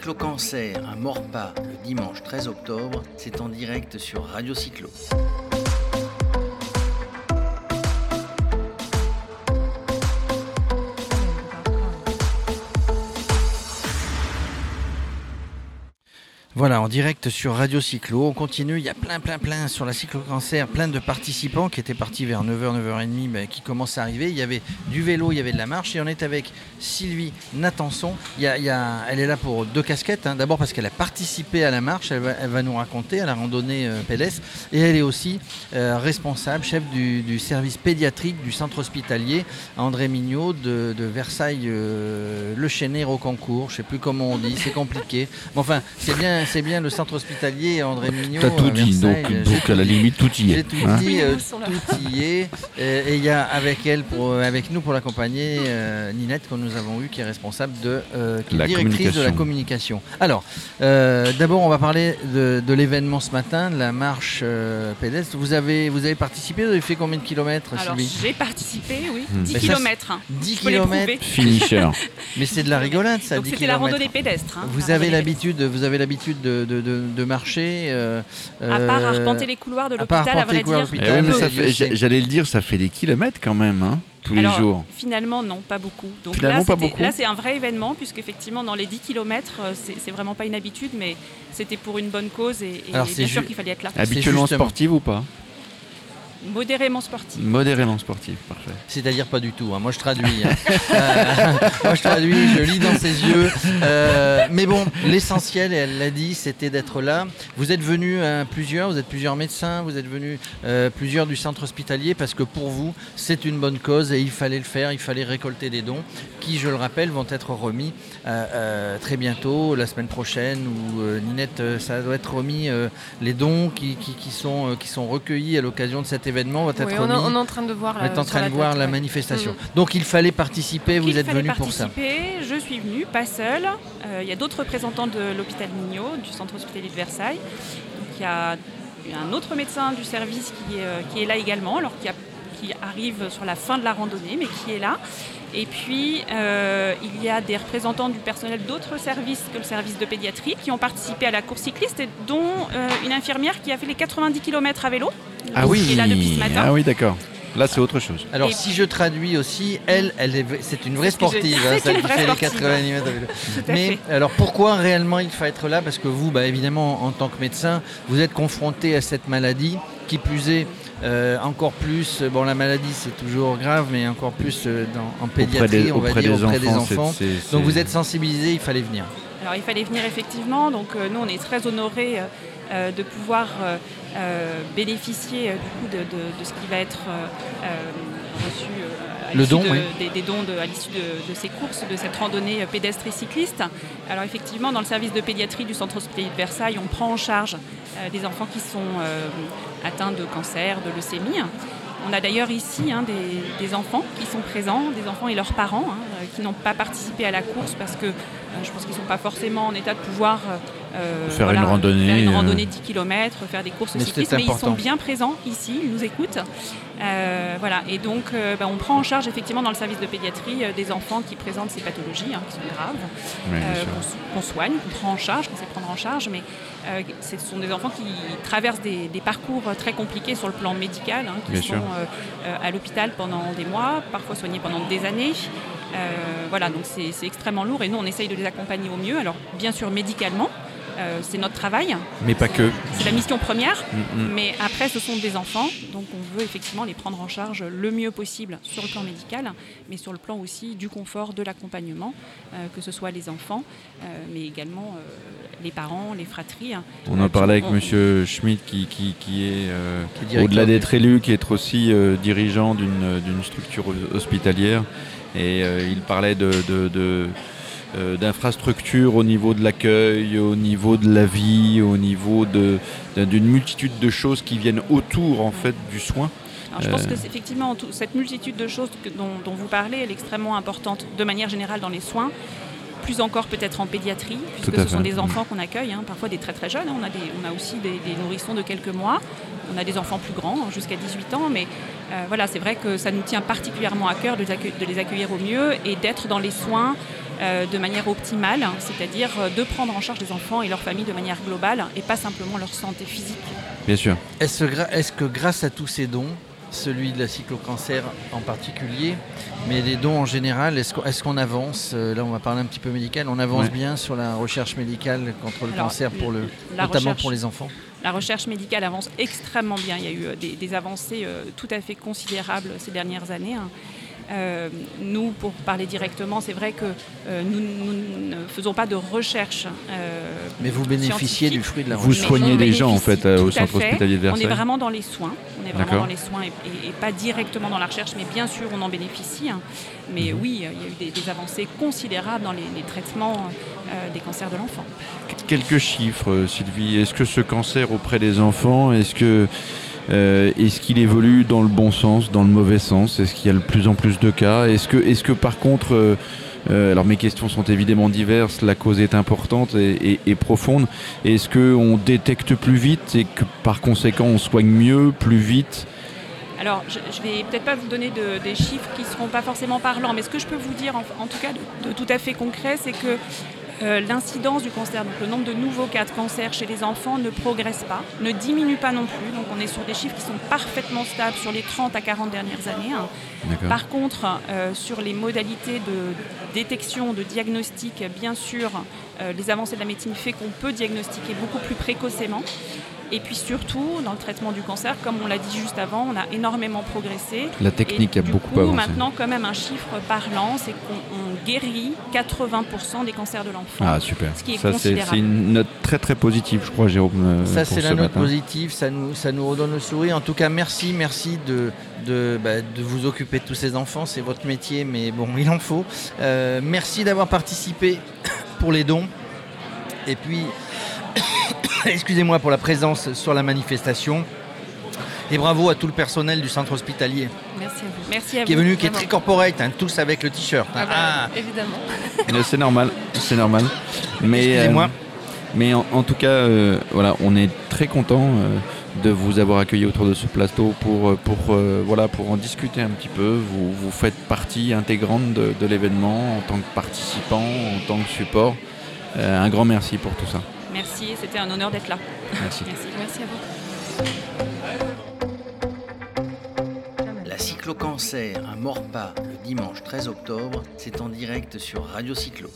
cyclo-cancer à Morpa le dimanche 13 octobre, c'est en direct sur Radio Cyclo. Voilà, en direct sur Radio Cyclo. On continue. Il y a plein, plein, plein sur la cyclo-cancer, plein de participants qui étaient partis vers 9h, 9h30, ben, qui commencent à arriver. Il y avait du vélo, il y avait de la marche. Et on est avec Sylvie Natanson. Il y a, elle est là pour deux casquettes. hein. D'abord parce qu'elle a participé à la marche. Elle va, nous raconter à la randonnée euh, pédestre. Et elle est aussi euh, responsable, chef du, service pédiatrique du centre hospitalier André Mignot de, de Versailles, euh, Chênay, Rocancourt. Je ne sais plus comment on dit, c'est compliqué. Mais enfin, c'est bien, c'est bien le centre hospitalier André Mignot. T'as tout à dit, donc. J'ai à la limite tout y J'ai est. tout hein. dit, euh, tout y est. Euh, Et il y a avec elle, pour, euh, avec nous pour l'accompagner, euh, Ninette que nous avons eu, qui est responsable de, euh, qui est La directrice de la communication. Alors, euh, d'abord, on va parler de, de l'événement ce matin, de la marche euh, pédestre. Vous avez, vous avez participé, vous avez fait combien de kilomètres, Alors Sylvie j'ai participé, oui, Hmm. 10 Mais ça, km. 10 Je peux les kilomètres. Finisher. Mais c'est de la rigolade, ça, Donc 10 c'était la kilomètres. randonnée pédestre. hein, Vous la avez randonnée l'habitude, vous avez l'habitude de, de, de- de marcher. euh. À part euh, arpenter les couloirs de à l'hôpital, à les vrai dire. Eh J'allais le dire, ça fait des kilomètres quand même, hein, tous les Alors, jours. Finalement, non, pas beaucoup. Donc Finalement, là, pas c'était- beaucoup. là, c'est un vrai événement, puisqu'effectivement, dans les 10 km, c'est c'est vraiment pas une habitude, mais c'était pour une bonne cause et, et Alors, bien c'est sûr qu'il fallait être là. Habituellement sportive ou pas? Modérément sportif. Modérément sportive, parfait. C'est-à-dire pas du tout. hein. Moi, je traduis. hein. Euh, moi, je traduis, je lis dans ses yeux. Euh, mais bon, l'essentiel, et elle l'a dit, c'était d'être là. Vous êtes venus euh, plusieurs, vous êtes plusieurs médecins, vous êtes venus euh, plusieurs du centre hospitalier parce que pour vous, c'est une bonne cause et il fallait le faire. Il fallait récolter des dons qui, je le rappelle, vont être remis euh, euh, très bientôt, la semaine prochaine. Ou euh, Ninette, euh, ça doit être remis. euh, les dons qui, qui- qui sont, euh, qui sont recueillis à l'occasion de cet événement vont être Oui, on, remis. est- on est en train de voir. On est là, en sur train de tête, voir la ouais. manifestation. Mm. Donc il fallait participer, vous il êtes venu pour ça. Je suis venue, pas seule. Euh, Il y a d'autres représentants de l'hôpital Mignot, du centre hospitalier de Versailles. Il y a un autre médecin du service qui est, euh, qui est là également, alors qui, a- qui arrive sur la fin de la randonnée, mais qui est là. Et puis, euh, il y a des représentants du personnel d'autres services que le service de pédiatrie qui ont participé à la course cycliste, et dont euh, une infirmière qui a fait les 90 km à vélo. Ah oui, Qui est là depuis ce matin. ah oui, d'accord. Là, c'est autre chose. Alors Et- si je traduis aussi, elle, elle est, c'est une vraie sportive, hein, C'est celle une qui vraie fait les sportive. 80 mètres à vélo. Tout à Mais fait. alors pourquoi réellement il faut être là? Parce que vous, bah, évidemment, en tant que médecin, vous êtes confronté à cette maladie, qui plus est euh, encore plus. euh, Bon, la maladie c'est toujours grave, mais encore plus euh, dans- en pédiatrie, des, on va dire des auprès des enfants. Donc vous êtes sensibilisé, il fallait venir. Alors il fallait venir effectivement, donc euh, nous on est très honorés euh, euh, de pouvoir bénéficier du coup de, de- de ce qui va être reçu à Le l'issue don, de- oui. des, des dons de- à l'issue de, de ces courses, de cette randonnée pédestre et cycliste. Alors effectivement dans le service de pédiatrie du centre hospitalier de Versailles, on prend en charge euh, des enfants qui sont euh, atteints de cancer, de leucémie. On a d'ailleurs ici hein, des, enfants qui sont présents, des enfants et leurs parents hein, euh, qui n'ont pas participé à la course parce que euh, je pense qu'ils ne sont pas forcément en état de pouvoir euh, Faire une randonnée, faire une euh. randonnée 10 km, faire des courses Mais cyclistes, mais ils sont bien présents ici, ils nous écoutent. Euh, voilà, et donc euh, bah, on prend en charge effectivement dans le service de pédiatrie euh, des enfants qui présentent ces pathologies, hein, qui sont graves, euh, qu'on soigne, qu'on prend en charge, qu'on sait prendre en charge, mais euh, ce sont des enfants qui traversent des, des parcours très compliqués sur le plan médical, hein, qui Bien sont euh, euh, à l'hôpital pendant des mois, parfois soignés pendant des années. Euh, voilà, donc c'est c'est extrêmement lourd et nous on essaye de les accompagner au mieux. Alors bien sûr médicalement, euh, c'est notre travail, Mais pas que. c'est la mission première, Mm, mm. mais après ce sont des enfants, donc on veut effectivement les prendre en charge le mieux possible sur le plan médical, mais sur le plan aussi du confort, de l'accompagnement, euh, que ce soit les enfants, euh, mais également euh, les parents, les fratries. hein. On Euh, en parlait avec on- Monsieur Schmidt qui, qui, qui est, euh, au-delà d'être élu, qui est aussi euh, dirigeant d'une d'une structure hospitalière. Et euh, il parlait de, de- de, euh, d'infrastructures au niveau de l'accueil, au niveau de la vie, au niveau d'une multitude de choses qui viennent autour en fait du soin. Alors, je pense Euh. que c'est effectivement tout- cette multitude de choses que- dont, dont vous parlez, elle est extrêmement importante de manière générale dans les soins, plus encore peut-être en pédiatrie, puisque ce sont des enfants qu'on accueille, hein, parfois des très très jeunes. hein. On, a des- on a aussi des, des nourrissons de quelques mois, on a des enfants plus grands, hein, jusqu'à 18 ans, mais euh, voilà, c'est vrai que ça nous tient particulièrement à cœur de les, accue- de les accueillir au mieux et d'être dans les soins de manière optimale, c'est-à-dire de prendre en charge les enfants et leurs familles de manière globale et pas simplement leur santé physique. Bien sûr. Est-ce que grâce à tous ces dons, celui de la cyclo-cancer en particulier, mais les dons en général, est-ce qu'on avance euh, Là, on va parler un petit peu médical. On avance bien sur la recherche médicale contre le cancer, pour le, notamment pour les enfants? La recherche médicale avance extrêmement bien. Il y a eu euh, des, avancées euh, tout à fait considérables ces dernières années. Hein. Euh, nous, pour parler directement, c'est vrai que euh, nous, ne faisons pas de recherche. Euh, Mais vous bénéficiez du fruit de la recherche. Vous soignez les gens en fait au centre hospitalier de Versailles. On est vraiment dans les soins. On est vraiment dans les soins et, pas directement dans la recherche, mais bien sûr on en bénéficie. Hein. Mais mhm. oui, il y a eu des, avancées considérables dans les, les traitements des cancers de l'enfant. Quelques chiffres, Sylvie. Est-ce que ce cancer auprès des enfants, est-ce que euh, est-ce qu'il évolue dans le bon sens, dans le mauvais sens? Est-ce qu'il y a de plus en plus de cas? Est-ce que, est que par contre, euh, euh, alors mes questions sont évidemment diverses, la cause est importante et, profonde. Est-ce qu'on détecte plus vite et que par conséquent on soigne mieux, plus vite? Alors, je ne vais peut-être pas vous donner des chiffres qui ne seront pas forcément parlants, mais ce que je peux vous dire, en, tout cas de, tout à fait concret, c'est que euh, l'incidence du cancer, donc le nombre de nouveaux cas de cancer chez les enfants ne progresse pas, ne diminue pas non plus. Donc on est sur des chiffres qui sont parfaitement stables sur les 30 à 40 dernières années. Hein. Par contre, euh, sur les modalités de détection, de diagnostic, bien sûr, euh, les avancées de la médecine fait qu'on peut diagnostiquer beaucoup plus précocement. Et puis surtout, dans le traitement du cancer, comme on l'a dit juste avant, on a énormément progressé. La technique a beaucoup coup, avancé. Maintenant, quand même, un chiffre parlant, c'est qu'on guérit 80% des cancers de l'enfant. Ah, super. Ce qui est ça, c'est une note très très positive, je crois, Jérôme. Euh, ça, c'est la note positive. Ça nous, ça nous redonne le sourire. En tout cas, merci, merci de, de, bah, de vous occuper de tous ces enfants. C'est votre métier, mais bon, il en faut. Euh, merci d'avoir participé pour les dons. Et puis, excusez-moi pour la présence sur la manifestation. Et bravo à tout le personnel du centre hospitalier. Merci à vous. Merci qui est venu, qui est très corporate, hein, tous avec le t-shirt. Hein. Ah bah, ah. Évidemment. c'est normal, c'est normal. Mais, Excusez-moi. Euh, mais en, tout cas, euh, voilà, on est très content euh, de vous avoir accueilli autour de ce plateau pour, pour, voilà, pour en discuter un petit peu. Vous, vous faites partie intégrante de, de l'événement en tant que participant, en tant que support. un grand merci pour tout ça. Merci, c'était un honneur d'être là. Merci. Merci. à vous. La cyclo-cancer à Morpa le dimanche 13 octobre, c'est en direct sur Radio Cyclo.